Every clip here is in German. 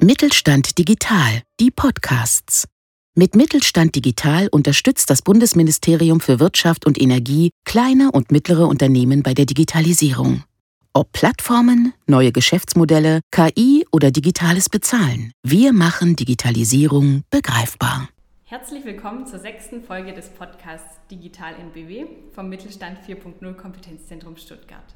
Mittelstand Digital, die Podcasts. Mit Mittelstand Digital unterstützt das Bundesministerium für Wirtschaft und Energie kleine und mittlere Unternehmen bei der Digitalisierung. Ob Plattformen, neue Geschäftsmodelle, KI oder digitales Bezahlen, wir machen Digitalisierung begreifbar. Herzlich willkommen zur sechsten Folge des Podcasts Digital in BW vom Mittelstand 4.0 Kompetenzzentrum Stuttgart.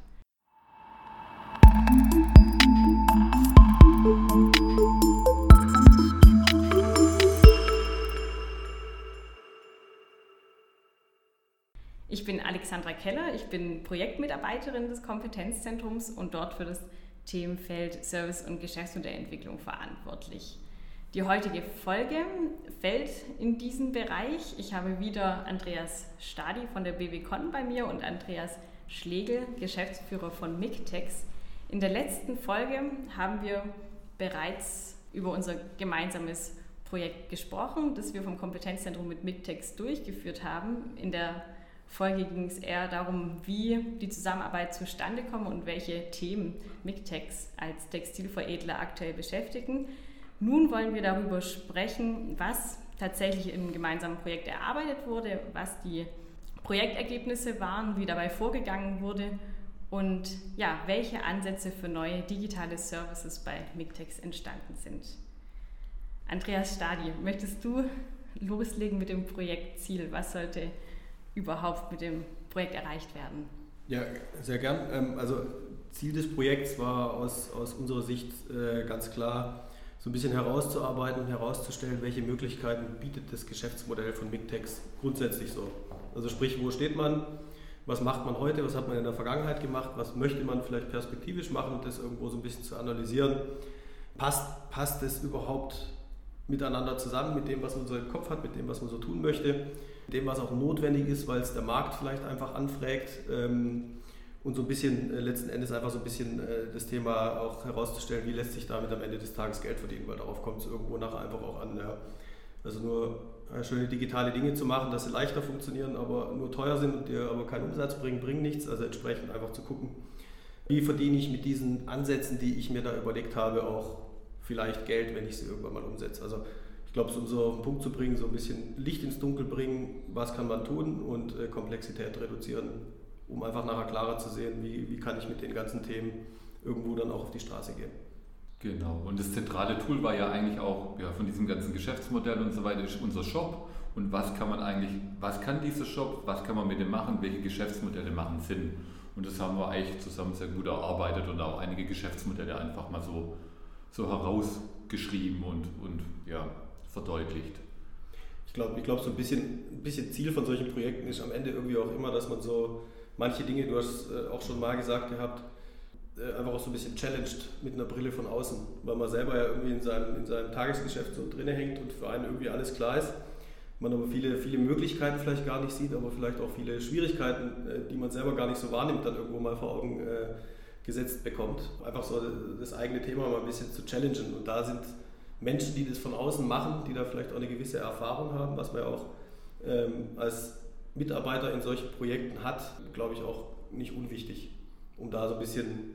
Ich bin Alexandra Keller, ich bin Projektmitarbeiterin des Kompetenzzentrums und dort für das Themenfeld Service- und Geschäftsmodellentwicklung verantwortlich. Die heutige Folge fällt in diesen Bereich. Ich habe wieder Andreas Stadi von der BWCon bei mir und Andreas Schlegel, Geschäftsführer von MIGTEX. In der letzten Folge haben wir bereits über unser gemeinsames Projekt gesprochen, das wir vom Kompetenzzentrum mit MIGTEX durchgeführt haben. In der Folge ging es eher darum, wie die Zusammenarbeit zustande kommt und welche Themen MIGTEX als Textilveredler aktuell beschäftigen. Nun wollen wir darüber sprechen, was tatsächlich im gemeinsamen Projekt erarbeitet wurde, was die Projektergebnisse waren, wie dabei vorgegangen wurde und ja, welche Ansätze für neue digitale Services bei MIGTEX entstanden sind. Andreas Stadi, möchtest du loslegen mit dem Projektziel? Was sollte überhaupt mit dem Projekt erreicht werden? Ja, sehr gern. Ähm, also Ziel des Projekts war aus, aus unserer Sicht äh, ganz klar, so ein bisschen herauszuarbeiten und herauszustellen, welche Möglichkeiten bietet das Geschäftsmodell von MIGTEX grundsätzlich so. Also sprich, wo steht man, was macht man heute, was hat man in der Vergangenheit gemacht, was möchte man vielleicht perspektivisch machen und das irgendwo so ein bisschen zu analysieren. Passt, passt es überhaupt miteinander zusammen, mit dem, was man so im Kopf hat, mit dem, was man so tun möchte? Dem, was auch notwendig ist, weil es der Markt vielleicht einfach anfragt. Ähm, und so ein bisschen äh, letzten Endes einfach so ein bisschen äh, das Thema auch herauszustellen, wie lässt sich damit am Ende des Tages Geld verdienen, weil darauf kommt es irgendwo nachher einfach auch an. Ja. Also nur äh, schöne digitale Dinge zu machen, dass sie leichter funktionieren, aber nur teuer sind und dir aber keinen Umsatz bringen, bringen nichts. Also entsprechend einfach zu gucken, wie verdiene ich mit diesen Ansätzen, die ich mir da überlegt habe, auch vielleicht Geld, wenn ich sie irgendwann mal umsetze. Also ich glaube, um so auf den Punkt zu bringen, so ein bisschen Licht ins Dunkel bringen, was kann man tun und äh, Komplexität reduzieren, um einfach nachher klarer zu sehen, wie, wie kann ich mit den ganzen Themen irgendwo dann auch auf die Straße gehen. Genau, und das zentrale Tool war ja eigentlich auch ja, von diesem ganzen Geschäftsmodell und so weiter, ist unser Shop. Und was kann man eigentlich, was kann dieser Shop, was kann man mit dem machen, welche Geschäftsmodelle machen Sinn? Und das haben wir eigentlich zusammen sehr gut erarbeitet und auch einige Geschäftsmodelle einfach mal so, so herausgeschrieben und, und ja, verdeutlicht. Ich glaube, ich glaub, so ein bisschen, ein bisschen Ziel von solchen Projekten ist am Ende irgendwie auch immer, dass man so manche Dinge, du hast äh, auch schon mal gesagt gehabt, äh, einfach auch so ein bisschen challenged mit einer Brille von außen, weil man selber ja irgendwie in seinem, in seinem Tagesgeschäft so drin hängt und für einen irgendwie alles klar ist. Man aber viele, viele Möglichkeiten vielleicht gar nicht sieht, aber vielleicht auch viele Schwierigkeiten, äh, die man selber gar nicht so wahrnimmt, dann irgendwo mal vor Augen gesetzt bekommt. Einfach so das eigene Thema mal ein bisschen zu challengen. Und da sind Menschen, die das von außen machen, die da vielleicht auch eine gewisse Erfahrung haben, was man ja auch ähm, als Mitarbeiter in solchen Projekten hat, glaube ich auch nicht unwichtig, um da so ein bisschen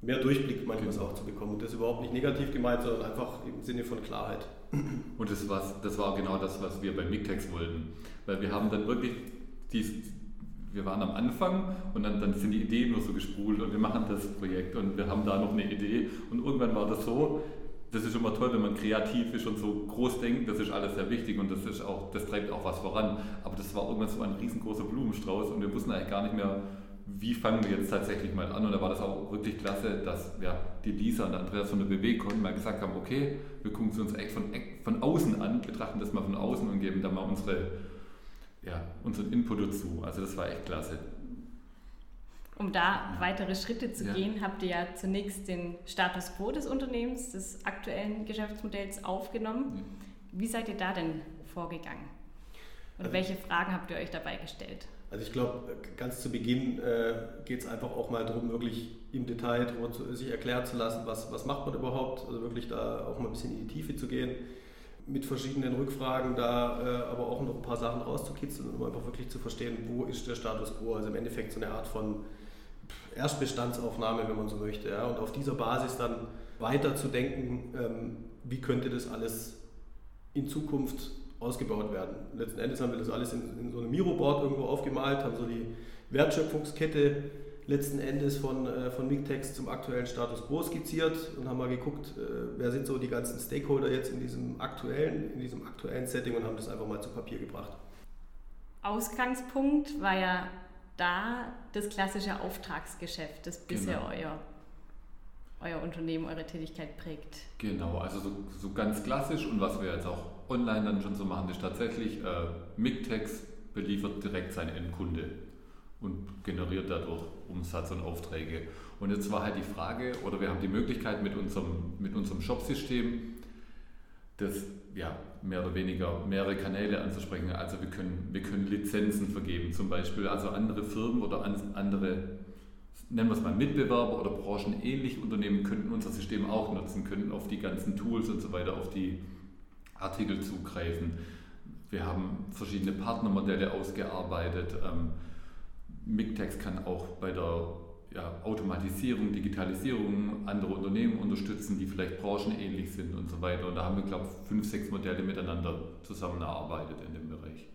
mehr Durchblick manchmal genau. auch zu bekommen. Und das ist überhaupt nicht negativ gemeint, sondern einfach im Sinne von Klarheit. Und das, was, das war genau das, was wir bei Mictex wollten. Weil wir haben dann wirklich dies, wir waren am Anfang und dann, dann sind die Ideen nur so gesprudelt und wir machen das Projekt und wir haben da noch eine Idee und irgendwann war das so, das ist immer toll, wenn man kreativ ist und so groß denkt, das ist alles sehr wichtig und das, ist auch, das treibt auch was voran. Aber das war irgendwann so ein riesengroßer Blumenstrauß und wir wussten eigentlich gar nicht mehr, wie fangen wir jetzt tatsächlich mal an. Und da war das auch wirklich klasse, dass ja, die Lisa und Andreas von der BW konnten mal gesagt haben, okay, wir gucken es uns echt von, von außen an, betrachten das mal von außen und geben da mal unsere, ja, unseren Input dazu. Also das war echt klasse. Um da weitere Schritte zu ja. gehen, habt ihr ja zunächst den Status quo des Unternehmens, des aktuellen Geschäftsmodells aufgenommen. Ja. Wie seid ihr da denn vorgegangen? Und also, welche Fragen habt ihr euch dabei gestellt? Also ich glaube, ganz zu Beginn äh, geht es einfach auch mal darum, wirklich im Detail zu, sich erklären zu lassen, was, was macht man überhaupt, also wirklich da auch mal ein bisschen in die Tiefe zu gehen, mit verschiedenen Rückfragen da äh, aber auch noch ein paar Sachen rauszukitzeln, um einfach wirklich zu verstehen, wo ist der Status quo, also im Endeffekt so eine Art von Erstbestandsaufnahme, wenn man so möchte. Ja? Und auf dieser Basis dann weiter zu denken, ähm, wie könnte das alles in Zukunft ausgebaut werden. Letzten Endes haben wir das alles in, in so einem Miroboard irgendwo aufgemalt, haben so die Wertschöpfungskette letzten Endes von, äh, von Mictex zum aktuellen Status quo skizziert und haben mal geguckt, äh, wer sind so die ganzen Stakeholder jetzt in diesem aktuellen, in diesem aktuellen Setting und haben das einfach mal zu Papier gebracht. Ausgangspunkt war ja da das klassische Auftragsgeschäft, das bisher genau. euer, euer Unternehmen, eure Tätigkeit prägt. Genau, also so, so, ganz klassisch und was wir jetzt auch online dann schon so machen, ist tatsächlich, äh, Mictex beliefert direkt seinen Endkunde und generiert dadurch Umsatz und Aufträge. Und jetzt war halt die Frage, oder wir haben die Möglichkeit mit unserem, mit unserem Shop-System, das ja, mehr oder weniger mehrere Kanäle anzusprechen. Also wir können, wir können Lizenzen vergeben, zum Beispiel. Also andere Firmen oder andere, nennen wir es mal Mitbewerber oder branchenähnliche Unternehmen könnten unser System auch nutzen, könnten auf die ganzen Tools und so weiter, auf die Artikel zugreifen. Wir haben verschiedene Partnermodelle ausgearbeitet. Ähm, Mictex kann auch bei der ja, Automatisierung, Digitalisierung andere Unternehmen unterstützen, die vielleicht branchenähnlich sind und so weiter. Und da haben wir, glaube ich, fünf, sechs Modelle miteinander zusammengearbeitet in dem Bereich.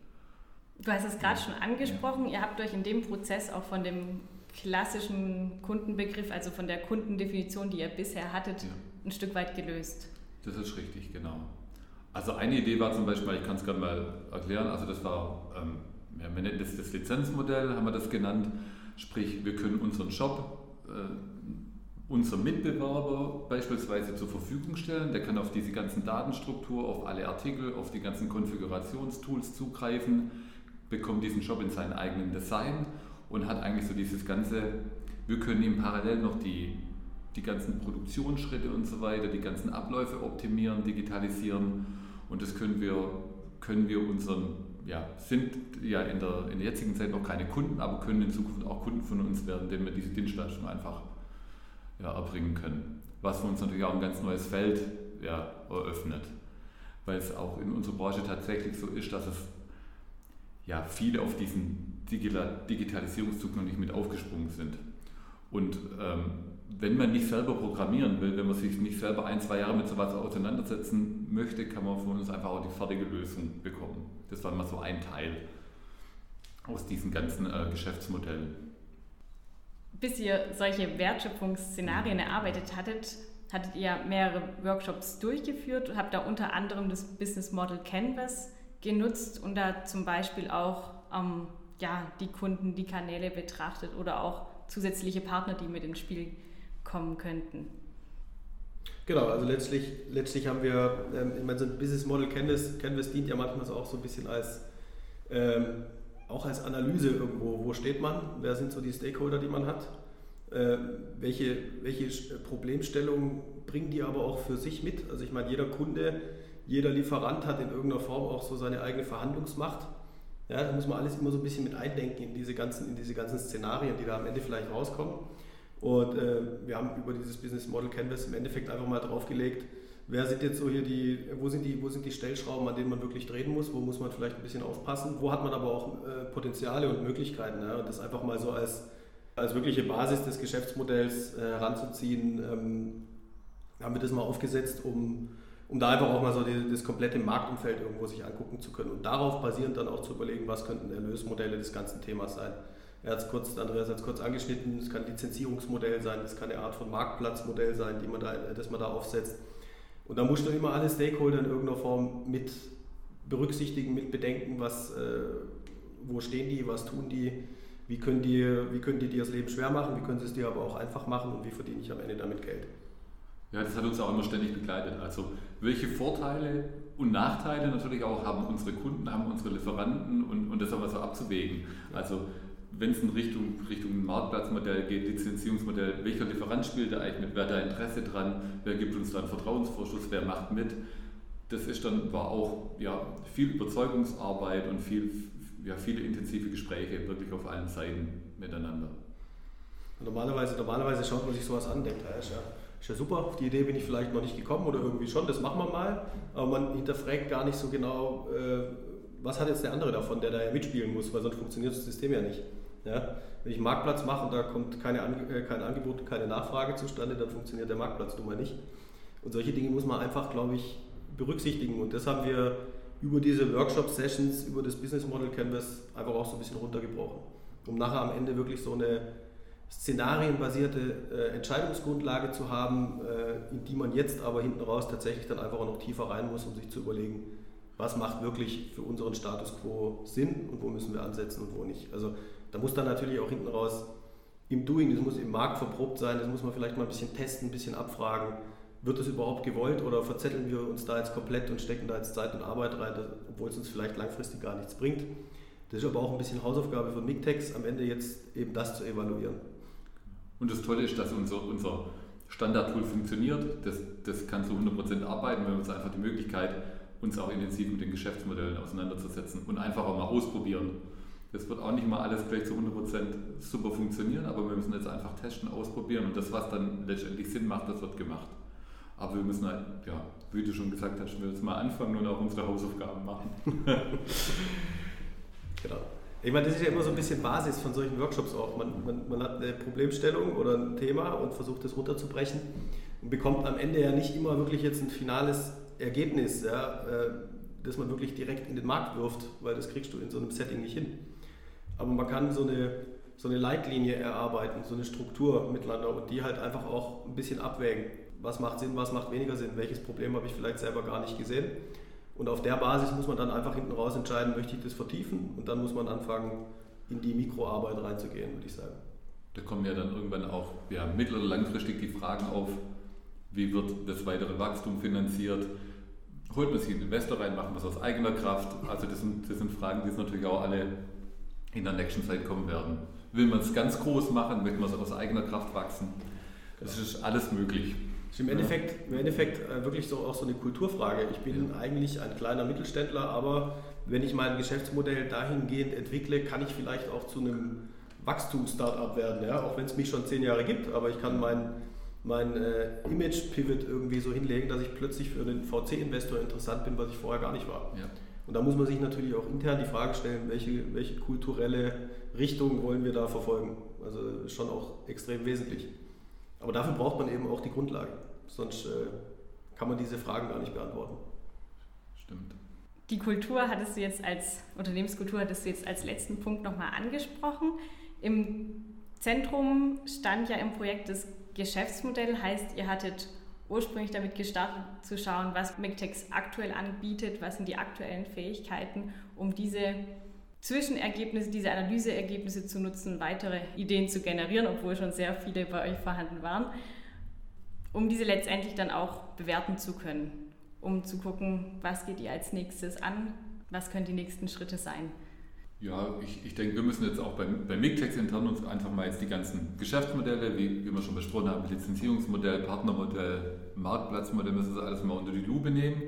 Du hast es gerade schon angesprochen, ja. ihr habt euch in dem Prozess auch von dem klassischen Kundenbegriff, also von der Kundendefinition, die ihr bisher hattet, ja. ein Stück weit gelöst. Das ist richtig, genau. Also eine Idee war zum Beispiel, ich kann es gerade mal erklären, also das war, ähm, ja, wir nennen das das Lizenzmodell, haben wir das genannt. Sprich, wir können unseren Shop äh, unserem Mitbewerber beispielsweise zur Verfügung stellen. Der kann auf diese ganzen Datenstruktur, auf alle Artikel, auf die ganzen Konfigurationstools zugreifen, bekommt diesen Shop in seinen eigenen Design und hat eigentlich so dieses ganze, wir können ihm parallel noch die, die ganzen Produktionsschritte und so weiter, die ganzen Abläufe optimieren, digitalisieren und das können wir, können wir unseren ja, sind ja in der, in der jetzigen Zeit noch keine Kunden, aber können in Zukunft auch Kunden von uns werden, denen wir diese Dienstleistung einfach ja, erbringen können. Was für uns natürlich auch ein ganz neues Feld ja, eröffnet. Weil es auch in unserer Branche tatsächlich so ist, dass es ja, viele auf diesen Digitalisierungszug noch nicht mit aufgesprungen sind. Und ähm, wenn man nicht selber programmieren will, wenn man sich nicht selber ein, zwei Jahre mit sowas auseinandersetzen möchte, kann man von uns einfach auch die fertige Lösung bekommen. Das war mal so ein Teil aus diesen ganzen äh, Geschäftsmodellen. Bis ihr solche Wertschöpfungsszenarien erarbeitet hattet, hattet ihr mehrere Workshops durchgeführt, habt da unter anderem das Business Model Canvas genutzt und da zum Beispiel auch ähm, ja, die Kunden, die Kanäle betrachtet oder auch zusätzliche Partner, die mit ins Spiel kommen könnten. Genau, also letztlich, letztlich haben wir, ähm, ich meine, so ein Business Model Canvas, Canvas dient ja manchmal auch so ein bisschen als, ähm, auch als Analyse irgendwo, wo steht man, wer sind so die Stakeholder, die man hat, äh, welche, welche Problemstellungen bringen die aber auch für sich mit. Also ich meine, jeder Kunde, jeder Lieferant hat in irgendeiner Form auch so seine eigene Verhandlungsmacht. Ja, da muss man alles immer so ein bisschen mit eindenken in diese ganzen, in diese ganzen Szenarien, die da am Ende vielleicht rauskommen. Und äh, wir haben über dieses Business Model Canvas im Endeffekt einfach mal draufgelegt, wer sind jetzt so hier die, wo sind die, wo sind die Stellschrauben, an denen man wirklich drehen muss, wo muss man vielleicht ein bisschen aufpassen, wo hat man aber auch äh, Potenziale und Möglichkeiten. Ja? Und das einfach mal so als, als wirkliche Basis des Geschäftsmodells äh, heranzuziehen, ähm, haben wir das mal aufgesetzt, um, um da einfach auch mal so die, das komplette Marktumfeld irgendwo sich angucken zu können und darauf basierend dann auch zu überlegen, was könnten Erlösmodelle des ganzen Themas sein. Er hat es kurz, Andreas hat es kurz angeschnitten, es kann ein Lizenzierungsmodell sein, es kann eine Art von Marktplatzmodell sein, die man da, das man da aufsetzt. Und da musst du immer alle Stakeholder in irgendeiner Form mit berücksichtigen, mit bedenken, was, äh, wo stehen die, was tun die, wie können die, wie können die dir das Leben schwer machen, wie können sie es dir aber auch einfach machen und wie verdiene ich am Ende damit Geld. Ja, das hat uns auch immer ständig begleitet. Also welche Vorteile und Nachteile natürlich auch haben unsere Kunden, haben unsere Lieferanten und, und das aber so abzuwägen. Also wenn es in Richtung, Richtung Marktplatzmodell geht, Lizenzierungsmodell, welcher Lieferant spielt da eigentlich mit, wer hat da Interesse dran, wer gibt uns da einen Vertrauensvorschuss, wer macht mit. Das ist dann, war auch ja, viel Überzeugungsarbeit und viel, ja, viele intensive Gespräche wirklich auf allen Seiten miteinander. Normalerweise, normalerweise schaut man sich sowas an, denkt, ja, ist ja, ist ja super, auf die Idee bin ich vielleicht noch nicht gekommen oder irgendwie schon, das machen wir mal, aber man hinterfragt gar nicht so genau, äh, was hat jetzt der andere davon, der da ja mitspielen muss, weil sonst funktioniert das System ja nicht. Ja? Wenn ich einen Marktplatz mache und da kommt keine, äh, kein Angebot, keine Nachfrage zustande, dann funktioniert der Marktplatz mal nicht. Und solche Dinge muss man einfach, glaube ich, berücksichtigen. Und das haben wir über diese Workshop-Sessions, über das Business Model Canvas einfach auch so ein bisschen runtergebrochen. Um nachher am Ende wirklich so eine szenarienbasierte äh, Entscheidungsgrundlage zu haben, äh, in die man jetzt aber hinten raus tatsächlich dann einfach auch noch tiefer rein muss, um sich zu überlegen, was macht wirklich für unseren Status quo Sinn und wo müssen wir ansetzen und wo nicht. Also da muss dann natürlich auch hinten raus im Doing, das muss im Markt verprobt sein, das muss man vielleicht mal ein bisschen testen, ein bisschen abfragen. Wird das überhaupt gewollt oder verzetteln wir uns da jetzt komplett und stecken da jetzt Zeit und Arbeit rein, obwohl es uns vielleicht langfristig gar nichts bringt? Das ist aber auch ein bisschen Hausaufgabe von Mictex, am Ende jetzt eben das zu evaluieren. Und das Tolle ist, dass unser, unser Standardtool funktioniert. Das, das kann zu 100% arbeiten. Wir haben uns einfach die Möglichkeit, uns auch intensiv mit den Geschäftsmodellen auseinanderzusetzen und einfach auch mal ausprobieren. Das wird auch nicht mal alles gleich zu 100% super funktionieren, aber wir müssen jetzt einfach testen, ausprobieren und das, was dann letztendlich Sinn macht, das wird gemacht. Aber wir müssen halt, ja, wie du schon gesagt hast, wir jetzt mal anfangen und auch unsere Hausaufgaben machen. genau. Ich meine, das ist ja immer so ein bisschen Basis von solchen Workshops auch. Man, man, man hat eine Problemstellung oder ein Thema und versucht das runterzubrechen und bekommt am Ende ja nicht immer wirklich jetzt ein finales Ergebnis, ja, äh, das man wirklich direkt in den Markt wirft, weil das kriegst du in so einem Setting nicht hin. Aber man kann so eine, so eine Leitlinie erarbeiten, so eine Struktur miteinander und die halt einfach auch ein bisschen abwägen. Was macht Sinn, was macht weniger Sinn, welches Problem habe ich vielleicht selber gar nicht gesehen und auf der Basis muss man dann einfach hinten raus entscheiden, möchte ich das vertiefen und dann muss man anfangen, in die Mikroarbeit reinzugehen, würde ich sagen. Da kommen ja dann irgendwann auch ja, mittel- oder langfristig die Fragen auf, wie wird das weitere Wachstum finanziert? Holt man sich einen Investor rein, macht man es aus eigener Kraft? Also das sind, das sind Fragen, die jetzt natürlich auch alle in der nächsten Zeit kommen werden. Will man es ganz groß machen, möchte man es aus eigener Kraft wachsen? Das ist alles möglich ist im Endeffekt, im Endeffekt äh, wirklich so auch so eine Kulturfrage. Ich bin ja. eigentlich ein kleiner Mittelständler, aber wenn ich mein Geschäftsmodell dahingehend entwickle, kann ich vielleicht auch zu einem Wachstums-Startup werden, ja? auch wenn es mich schon zehn Jahre gibt, aber ich kann mein, mein äh, Image-Pivot irgendwie so hinlegen, dass ich plötzlich für einen VC-Investor interessant bin, was ich vorher gar nicht war. Ja. Und da muss man sich natürlich auch intern die Frage stellen, welche, welche kulturelle Richtung wollen wir da verfolgen. Also schon auch extrem wesentlich. Aber dafür braucht man eben auch die Grundlagen. Sonst äh, kann man diese Fragen gar nicht beantworten. Stimmt. Die Kultur hattest du jetzt als Unternehmenskultur hattest du jetzt als letzten Punkt nochmal angesprochen. Im Zentrum stand ja im Projekt das Geschäftsmodell, heißt, ihr hattet ursprünglich damit gestartet zu schauen, was McTex aktuell anbietet, was sind die aktuellen Fähigkeiten, um diese Zwischenergebnisse, diese Analyseergebnisse zu nutzen, weitere Ideen zu generieren, obwohl schon sehr viele bei euch vorhanden waren, um diese letztendlich dann auch bewerten zu können, um zu gucken, was geht ihr als nächstes an, was können die nächsten Schritte sein. Ja, ich, ich denke, wir müssen jetzt auch bei, bei Mictex intern uns einfach mal jetzt die ganzen Geschäftsmodelle, wie, wie wir schon besprochen haben, Lizenzierungsmodell, Partnermodell, Marktplatzmodell, müssen wir alles mal unter die Lupe nehmen.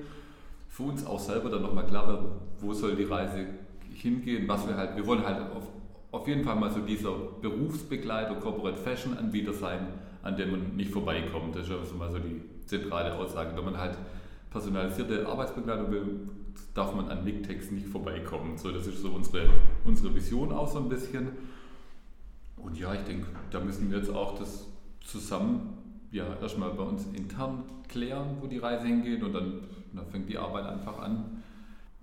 Für uns auch selber dann nochmal klar werden, wo soll die Reise hingehen, was wir halt, wir wollen halt auf, auf jeden Fall mal so dieser Berufsbegleiter, Corporate Fashion Anbieter sein, an dem man nicht vorbeikommt. Das ist also mal so die zentrale Aussage. Wenn man halt personalisierte Arbeitsbegleitung will, darf man an Nicktext nicht vorbeikommen. So, das ist so unsere, unsere Vision auch so ein bisschen. Und ja, ich denke, da müssen wir jetzt auch das zusammen ja, erstmal bei uns intern klären, wo die Reise hingeht und dann, dann fängt die Arbeit einfach an,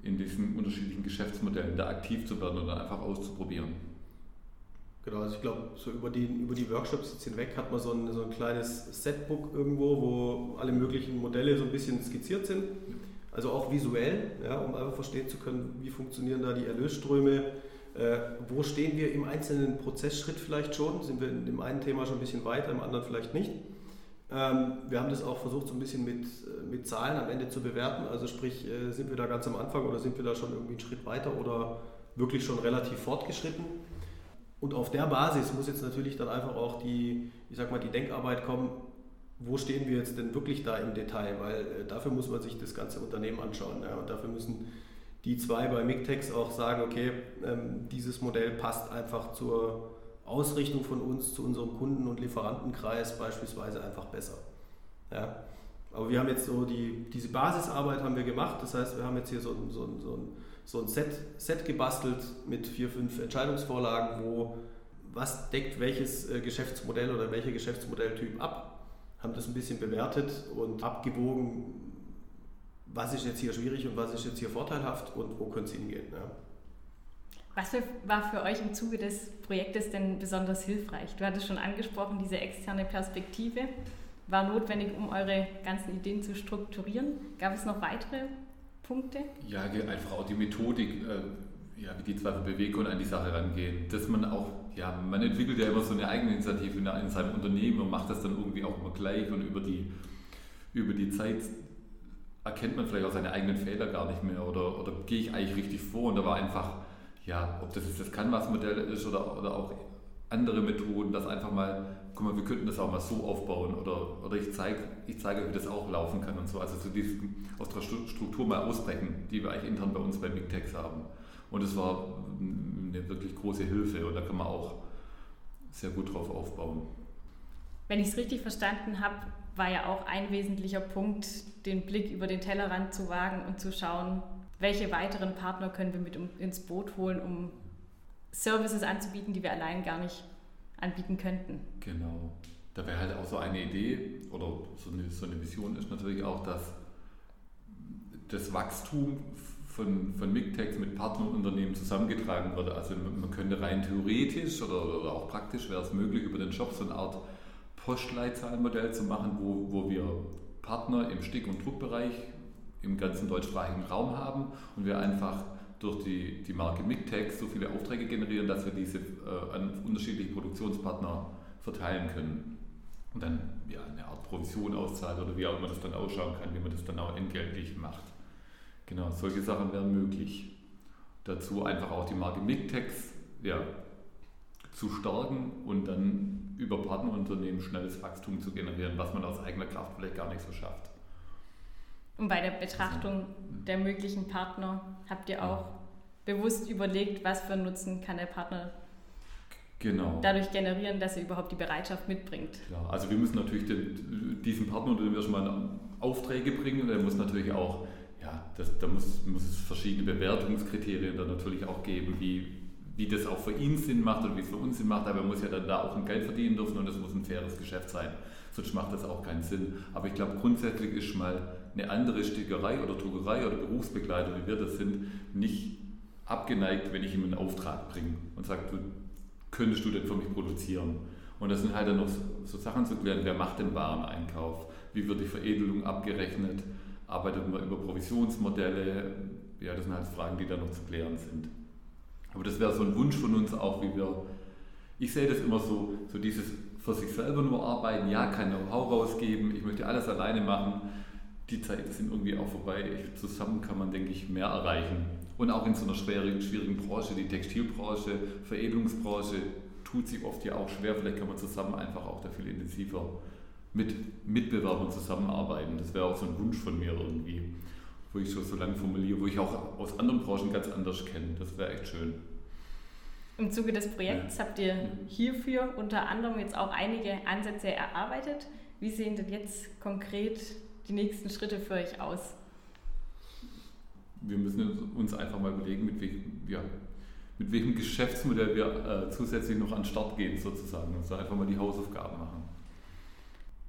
in diesen unterschiedlichen Geschäftsmodellen da aktiv zu werden oder einfach auszuprobieren. Genau, also ich glaube, so über die, über die Workshops jetzt hinweg hat man so ein, so ein kleines Setbook irgendwo, wo alle möglichen Modelle so ein bisschen skizziert sind. Also auch visuell, ja, um einfach verstehen zu können, wie funktionieren da die Erlösströme, äh, wo stehen wir im einzelnen Prozessschritt vielleicht schon, sind wir in dem einen Thema schon ein bisschen weiter, im anderen vielleicht nicht. Ähm, wir haben das auch versucht, so ein bisschen mit, äh, mit Zahlen am Ende zu bewerten. Also sprich, äh, sind wir da ganz am Anfang oder sind wir da schon irgendwie einen Schritt weiter oder wirklich schon relativ fortgeschritten? Und auf der Basis muss jetzt natürlich dann einfach auch die, ich sag mal, die Denkarbeit kommen, wo stehen wir jetzt denn wirklich da im Detail? Weil äh, dafür muss man sich das ganze Unternehmen anschauen. Ja? Und dafür müssen die zwei bei Mictex auch sagen, okay, ähm, dieses Modell passt einfach zur Ausrichtung von uns zu unserem Kunden- und Lieferantenkreis beispielsweise einfach besser. Ja? Aber wir haben jetzt so die, diese Basisarbeit haben wir gemacht, das heißt, wir haben jetzt hier so, so, so, so ein Set, Set gebastelt mit vier, fünf Entscheidungsvorlagen, wo was deckt welches äh, Geschäftsmodell oder welcher Geschäftsmodelltyp ab, haben das ein bisschen bewertet und abgewogen, was ist jetzt hier schwierig und was ist jetzt hier vorteilhaft und wo könnte es hingehen. Ja. Was war für euch im Zuge des Projektes denn besonders hilfreich? Du hattest schon angesprochen, diese externe Perspektive war notwendig, um eure ganzen Ideen zu strukturieren. Gab es noch weitere Punkte? Ja, einfach auch die Methodik, äh, ja, wie die zwei Bewegungen an die Sache rangehen. Dass man auch, ja, man entwickelt ja immer so eine eigene Initiative in seinem Unternehmen und macht das dann irgendwie auch immer gleich und über die, über die Zeit erkennt man vielleicht auch seine eigenen Fehler gar nicht mehr oder, oder gehe ich eigentlich richtig vor und da war einfach ja, ob das jetzt das Canvas-Modell ist oder, oder auch andere Methoden, das einfach mal, guck mal, wir könnten das auch mal so aufbauen oder, oder ich zeige, ich zeige, wie das auch laufen kann und so. Also so dieses aus der Struktur mal ausbrechen, die wir eigentlich intern bei uns bei Mictex haben. Und es war eine wirklich große Hilfe und da kann man auch sehr gut drauf aufbauen. Wenn ich es richtig verstanden habe, war ja auch ein wesentlicher Punkt, den Blick über den Tellerrand zu wagen und zu schauen, welche weiteren Partner können wir mit ins Boot holen, um Services anzubieten, die wir allein gar nicht anbieten könnten. Genau. Da wäre halt auch so eine Idee oder so eine, so eine Vision ist natürlich auch, dass das Wachstum von, von MIGTEX mit Partnerunternehmen zusammengetragen wird. Also man könnte rein theoretisch oder, oder auch praktisch wäre es möglich, über den Job so eine Art Postleitzahlenmodell zu machen, wo, wo wir Partner im Stick- und Druckbereich im ganzen deutschsprachigen Raum haben und wir einfach durch die, die Marke MIGTEX so viele Aufträge generieren, dass wir diese äh, an unterschiedliche Produktionspartner verteilen können. Und dann ja, eine Art Provision auszahlt oder wie auch immer das dann ausschauen kann, wie man das dann auch entgeltlich macht. Genau, solche Sachen wären möglich. Dazu einfach auch die Marke MIGTEX ja, zu stärken und dann über Partnerunternehmen schnelles Wachstum zu generieren, was man aus eigener Kraft vielleicht gar nicht so schafft. Und bei der Betrachtung der möglichen Partner habt ihr auch bewusst überlegt, was für einen Nutzen kann der Partner genau. dadurch generieren, dass er überhaupt die Bereitschaft mitbringt. Klar, also wir müssen natürlich den, diesen Partner, den wir schon mal Aufträge bringen, und der muss natürlich auch, ja, das, da muss, muss es verschiedene Bewertungskriterien dann natürlich auch geben, wie, wie das auch für ihn Sinn macht und wie es für uns Sinn macht, aber er muss ja dann da auch ein Geld verdienen dürfen und es muss ein faires Geschäft sein sonst macht das auch keinen Sinn. Aber ich glaube, grundsätzlich ist mal eine andere Stickerei oder Druckerei oder Berufsbegleiter, wie wir das sind, nicht abgeneigt, wenn ich ihm einen Auftrag bringe und sage, du, könntest du denn für mich produzieren? Und das sind halt dann noch so Sachen zu klären, wer macht den Wareneinkauf, wie wird die Veredelung abgerechnet, arbeitet man über Provisionsmodelle, ja, das sind halt Fragen, die da noch zu klären sind. Aber das wäre so ein Wunsch von uns auch, wie wir, ich sehe das immer so, so dieses für sich selber nur arbeiten, ja, kein Know-how rausgeben, ich möchte alles alleine machen. Die Zeiten sind irgendwie auch vorbei. Zusammen kann man, denke ich, mehr erreichen. Und auch in so einer schwierigen, schwierigen Branche, die Textilbranche, Veredelungsbranche, tut sich oft ja auch schwer. Vielleicht kann man zusammen einfach auch da viel intensiver mit Mitbewerbern zusammenarbeiten. Das wäre auch so ein Wunsch von mir irgendwie, wo ich schon so lange formuliere, wo ich auch aus anderen Branchen ganz anders kenne. Das wäre echt schön. Im Zuge des Projekts habt ihr hierfür unter anderem jetzt auch einige Ansätze erarbeitet. Wie sehen denn jetzt konkret die nächsten Schritte für euch aus? Wir müssen uns einfach mal überlegen, mit welchem, ja, mit welchem Geschäftsmodell wir äh, zusätzlich noch an den Start gehen, sozusagen. Und also einfach mal die Hausaufgaben machen.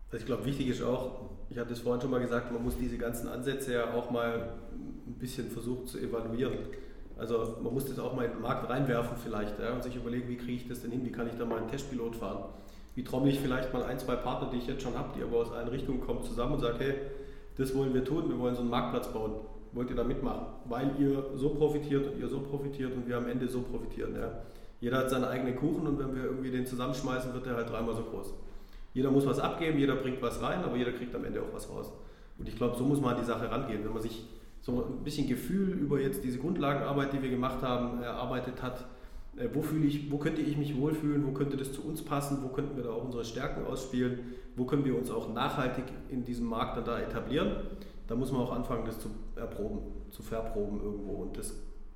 Also ich glaube, wichtig ist auch, ich hatte es vorhin schon mal gesagt, man muss diese ganzen Ansätze ja auch mal ein bisschen versuchen zu evaluieren. Also man muss das auch mal in den Markt reinwerfen vielleicht ja, und sich überlegen, wie kriege ich das denn hin, wie kann ich da mal einen Testpilot fahren. Wie trommel ich vielleicht mal ein, zwei Partner, die ich jetzt schon habe, die aber aus allen Richtungen kommen, zusammen und sage, hey, das wollen wir tun, wir wollen so einen Marktplatz bauen. Wollt ihr da mitmachen? Weil ihr so profitiert und ihr so profitiert und wir am Ende so profitieren. Ja. Jeder hat seinen eigenen Kuchen und wenn wir irgendwie den zusammenschmeißen, wird der halt dreimal so groß. Jeder muss was abgeben, jeder bringt was rein, aber jeder kriegt am Ende auch was raus. Und ich glaube, so muss man an die Sache rangehen. Wenn man sich so ein bisschen Gefühl über jetzt diese Grundlagenarbeit, die wir gemacht haben, erarbeitet hat. Äh, wo, fühle ich, wo könnte ich mich wohlfühlen, wo könnte das zu uns passen, wo könnten wir da auch unsere Stärken ausspielen, wo können wir uns auch nachhaltig in diesem Markt dann da etablieren. Da muss man auch anfangen, das zu erproben, zu verproben irgendwo. Und das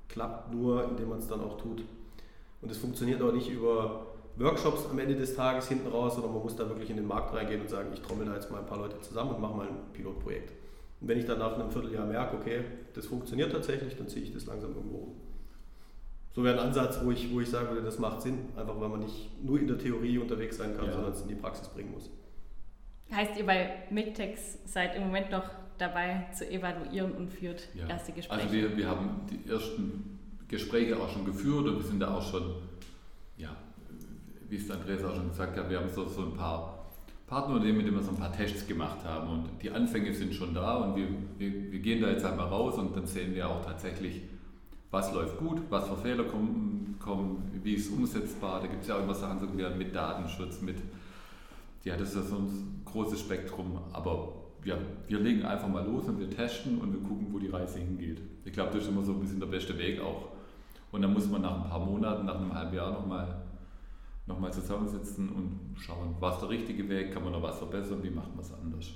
klappt nur, indem man es dann auch tut. Und es funktioniert auch nicht über Workshops am Ende des Tages hinten raus, sondern man muss da wirklich in den Markt reingehen und sagen, ich trommel da jetzt mal ein paar Leute zusammen und mache mal ein Pilotprojekt. Und wenn ich dann nach einem Vierteljahr merke, okay, das funktioniert tatsächlich, dann ziehe ich das langsam irgendwo um. so wäre ein Ansatz, wo ich, wo ich sagen würde, das macht Sinn, einfach weil man nicht nur in der Theorie unterwegs sein kann, ja. sondern es in die Praxis bringen muss. Heißt ihr bei Mictex seid im Moment noch dabei zu evaluieren und führt ja. erste Gespräche? Also wir, wir haben die ersten Gespräche auch schon geführt und wir sind da auch schon, ja, wie es Andreas auch schon gesagt hat, wir haben so, so ein paar Partnerunternehmen, mit denen wir so ein paar Tests gemacht haben und die Anfänge sind schon da und wir, wir, wir gehen da jetzt einmal raus und dann sehen wir auch tatsächlich, was läuft gut, was für Fehler kommen, kommen wie ist umsetzbar. Da gibt es ja auch immer Sachen so mit Datenschutz, mit, ja, das ist ja so ein großes Spektrum, aber ja, wir legen einfach mal los und wir testen und wir gucken, wo die Reise hingeht. Ich glaube, das ist immer so ein bisschen der beste Weg auch. Und dann muss man nach ein paar Monaten, nach einem halben Jahr nochmal noch mal zusammensitzen und schauen, was der richtige Weg, kann man noch was verbessern, wie macht man es anders.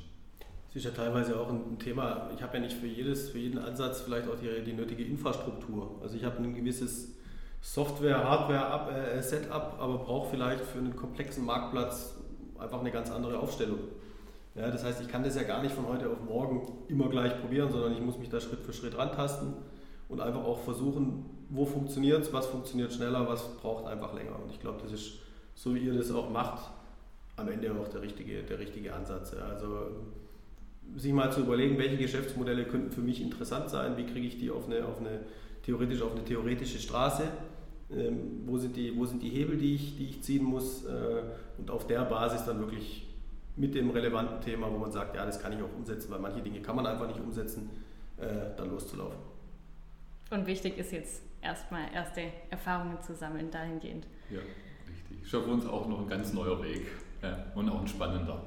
Das ist ja teilweise auch ein Thema, ich habe ja nicht für, jedes, für jeden Ansatz vielleicht auch die, die nötige Infrastruktur. Also ich habe ein gewisses Software, Hardware-Setup, äh, aber brauche vielleicht für einen komplexen Marktplatz einfach eine ganz andere Aufstellung. Ja, das heißt, ich kann das ja gar nicht von heute auf morgen immer gleich probieren, sondern ich muss mich da Schritt für Schritt rantasten und einfach auch versuchen, wo funktioniert es, was funktioniert schneller, was braucht einfach länger. Und ich glaube, das ist, so wie ihr das auch macht, am Ende auch der richtige, der richtige Ansatz. Also sich mal zu überlegen, welche Geschäftsmodelle könnten für mich interessant sein, wie kriege ich die auf eine, auf eine theoretisch auf eine theoretische Straße, ähm, wo, sind die, wo sind die Hebel, die ich, die ich ziehen muss äh, und auf der Basis dann wirklich mit dem relevanten Thema, wo man sagt, ja, das kann ich auch umsetzen, weil manche Dinge kann man einfach nicht umsetzen, äh, dann loszulaufen. Und wichtig ist jetzt erstmal erste Erfahrungen zu sammeln dahingehend. Ja, Ist für uns auch noch ein ganz neuer Weg ja, und auch ein spannender.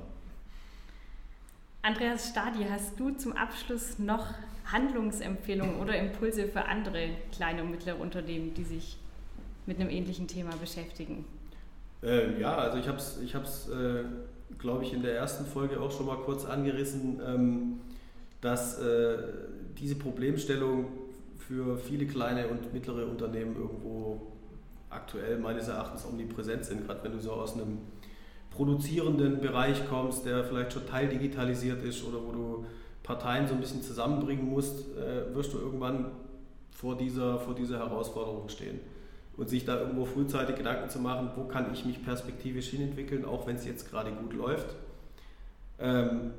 Andreas Stadi, hast du zum Abschluss noch Handlungsempfehlungen oder Impulse für andere kleine und mittlere Unternehmen, die sich mit einem ähnlichen Thema beschäftigen? Äh, ja, also ich habe es, ich äh, glaube ich, in der ersten Folge auch schon mal kurz angerissen, ähm, dass äh, diese Problemstellung für viele kleine und mittlere Unternehmen irgendwo aktuell meines Erachtens omnipräsent sind, gerade wenn du so aus einem produzierenden Bereich kommst, der vielleicht schon teildigitalisiert ist oder wo du Parteien so ein bisschen zusammenbringen musst, äh, wirst du irgendwann vor dieser, vor dieser Herausforderung stehen und sich da irgendwo frühzeitig Gedanken zu machen, wo kann ich mich perspektivisch hinentwickeln, auch wenn es jetzt gerade gut läuft. Ähm,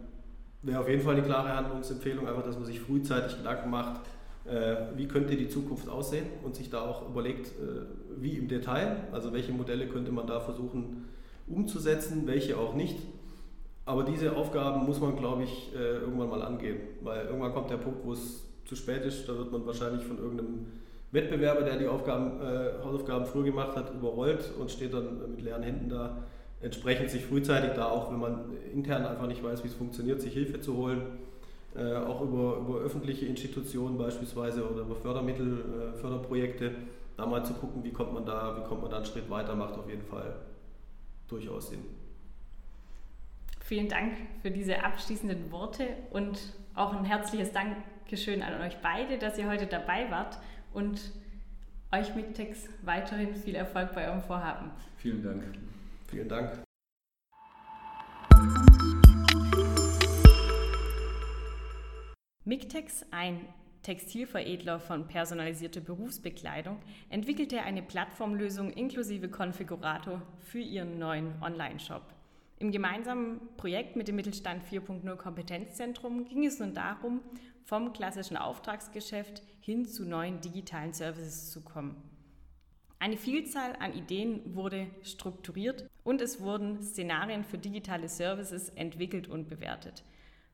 Wäre auf jeden Fall eine klare Handlungsempfehlung, einfach, dass man sich frühzeitig Gedanken macht, wie könnte die Zukunft aussehen und sich da auch überlegt, äh, wie im Detail, also welche Modelle könnte man da versuchen umzusetzen, welche auch nicht. Aber diese Aufgaben muss man, glaube ich, äh, irgendwann mal angehen, weil irgendwann kommt der Punkt, wo es zu spät ist, da wird man wahrscheinlich von irgendeinem Wettbewerber, der die Aufgaben, äh, Hausaufgaben früh gemacht hat, überrollt und steht dann mit leeren Händen da. Entsprechend sich frühzeitig da auch, wenn man intern einfach nicht weiß, wie es funktioniert, sich Hilfe zu holen. Äh, auch über, über öffentliche Institutionen beispielsweise oder über Fördermittel, äh, Förderprojekte, da mal zu gucken, wie kommt man da, wie kommt man da einen Schritt weiter, macht auf jeden Fall durchaus Sinn. Vielen Dank für diese abschließenden Worte und auch ein herzliches Dankeschön an euch beide, dass ihr heute dabei wart und euch mit Tex weiterhin viel Erfolg bei eurem Vorhaben. Vielen Dank. Vielen Dank. Mictex, ein Textilveredler von personalisierter Berufsbekleidung, entwickelte eine Plattformlösung inklusive Konfigurator für ihren neuen Online-Shop. Im gemeinsamen Projekt mit dem Mittelstand 4.0 Kompetenzzentrum ging es nun darum, vom klassischen Auftragsgeschäft hin zu neuen digitalen Services zu kommen. Eine Vielzahl an Ideen wurde strukturiert und es wurden Szenarien für digitale Services entwickelt und bewertet.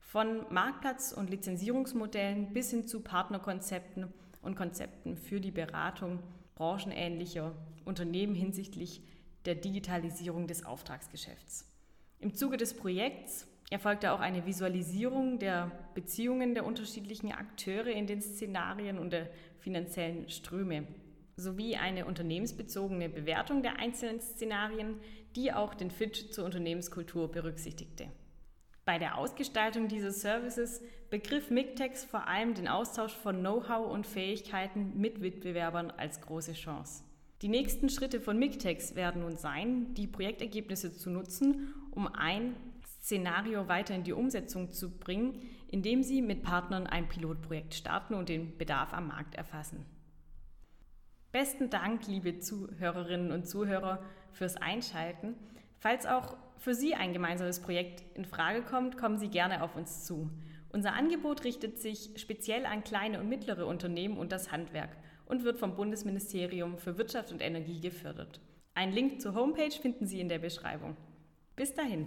Von Marktplatz- und Lizenzierungsmodellen bis hin zu Partnerkonzepten und Konzepten für die Beratung branchenähnlicher Unternehmen hinsichtlich der Digitalisierung des Auftragsgeschäfts. Im Zuge des Projekts erfolgte auch eine Visualisierung der Beziehungen der unterschiedlichen Akteure in den Szenarien und der finanziellen Ströme sowie eine unternehmensbezogene Bewertung der einzelnen Szenarien, die auch den Fit zur Unternehmenskultur berücksichtigte. Bei der Ausgestaltung dieses Services begriff Mictex vor allem den Austausch von Know-how und Fähigkeiten mit Wettbewerbern als große Chance. Die nächsten Schritte von Mictex werden nun sein, die Projektergebnisse zu nutzen, um ein Szenario weiter in die Umsetzung zu bringen, indem sie mit Partnern ein Pilotprojekt starten und den Bedarf am Markt erfassen. Besten Dank, liebe Zuhörerinnen und Zuhörer, fürs Einschalten. Falls auch für Sie ein gemeinsames Projekt in Frage kommt, kommen Sie gerne auf uns zu. Unser Angebot richtet sich speziell an kleine und mittlere Unternehmen und das Handwerk und wird vom Bundesministerium für Wirtschaft und Energie gefördert. Einen Link zur Homepage finden Sie in der Beschreibung. Bis dahin.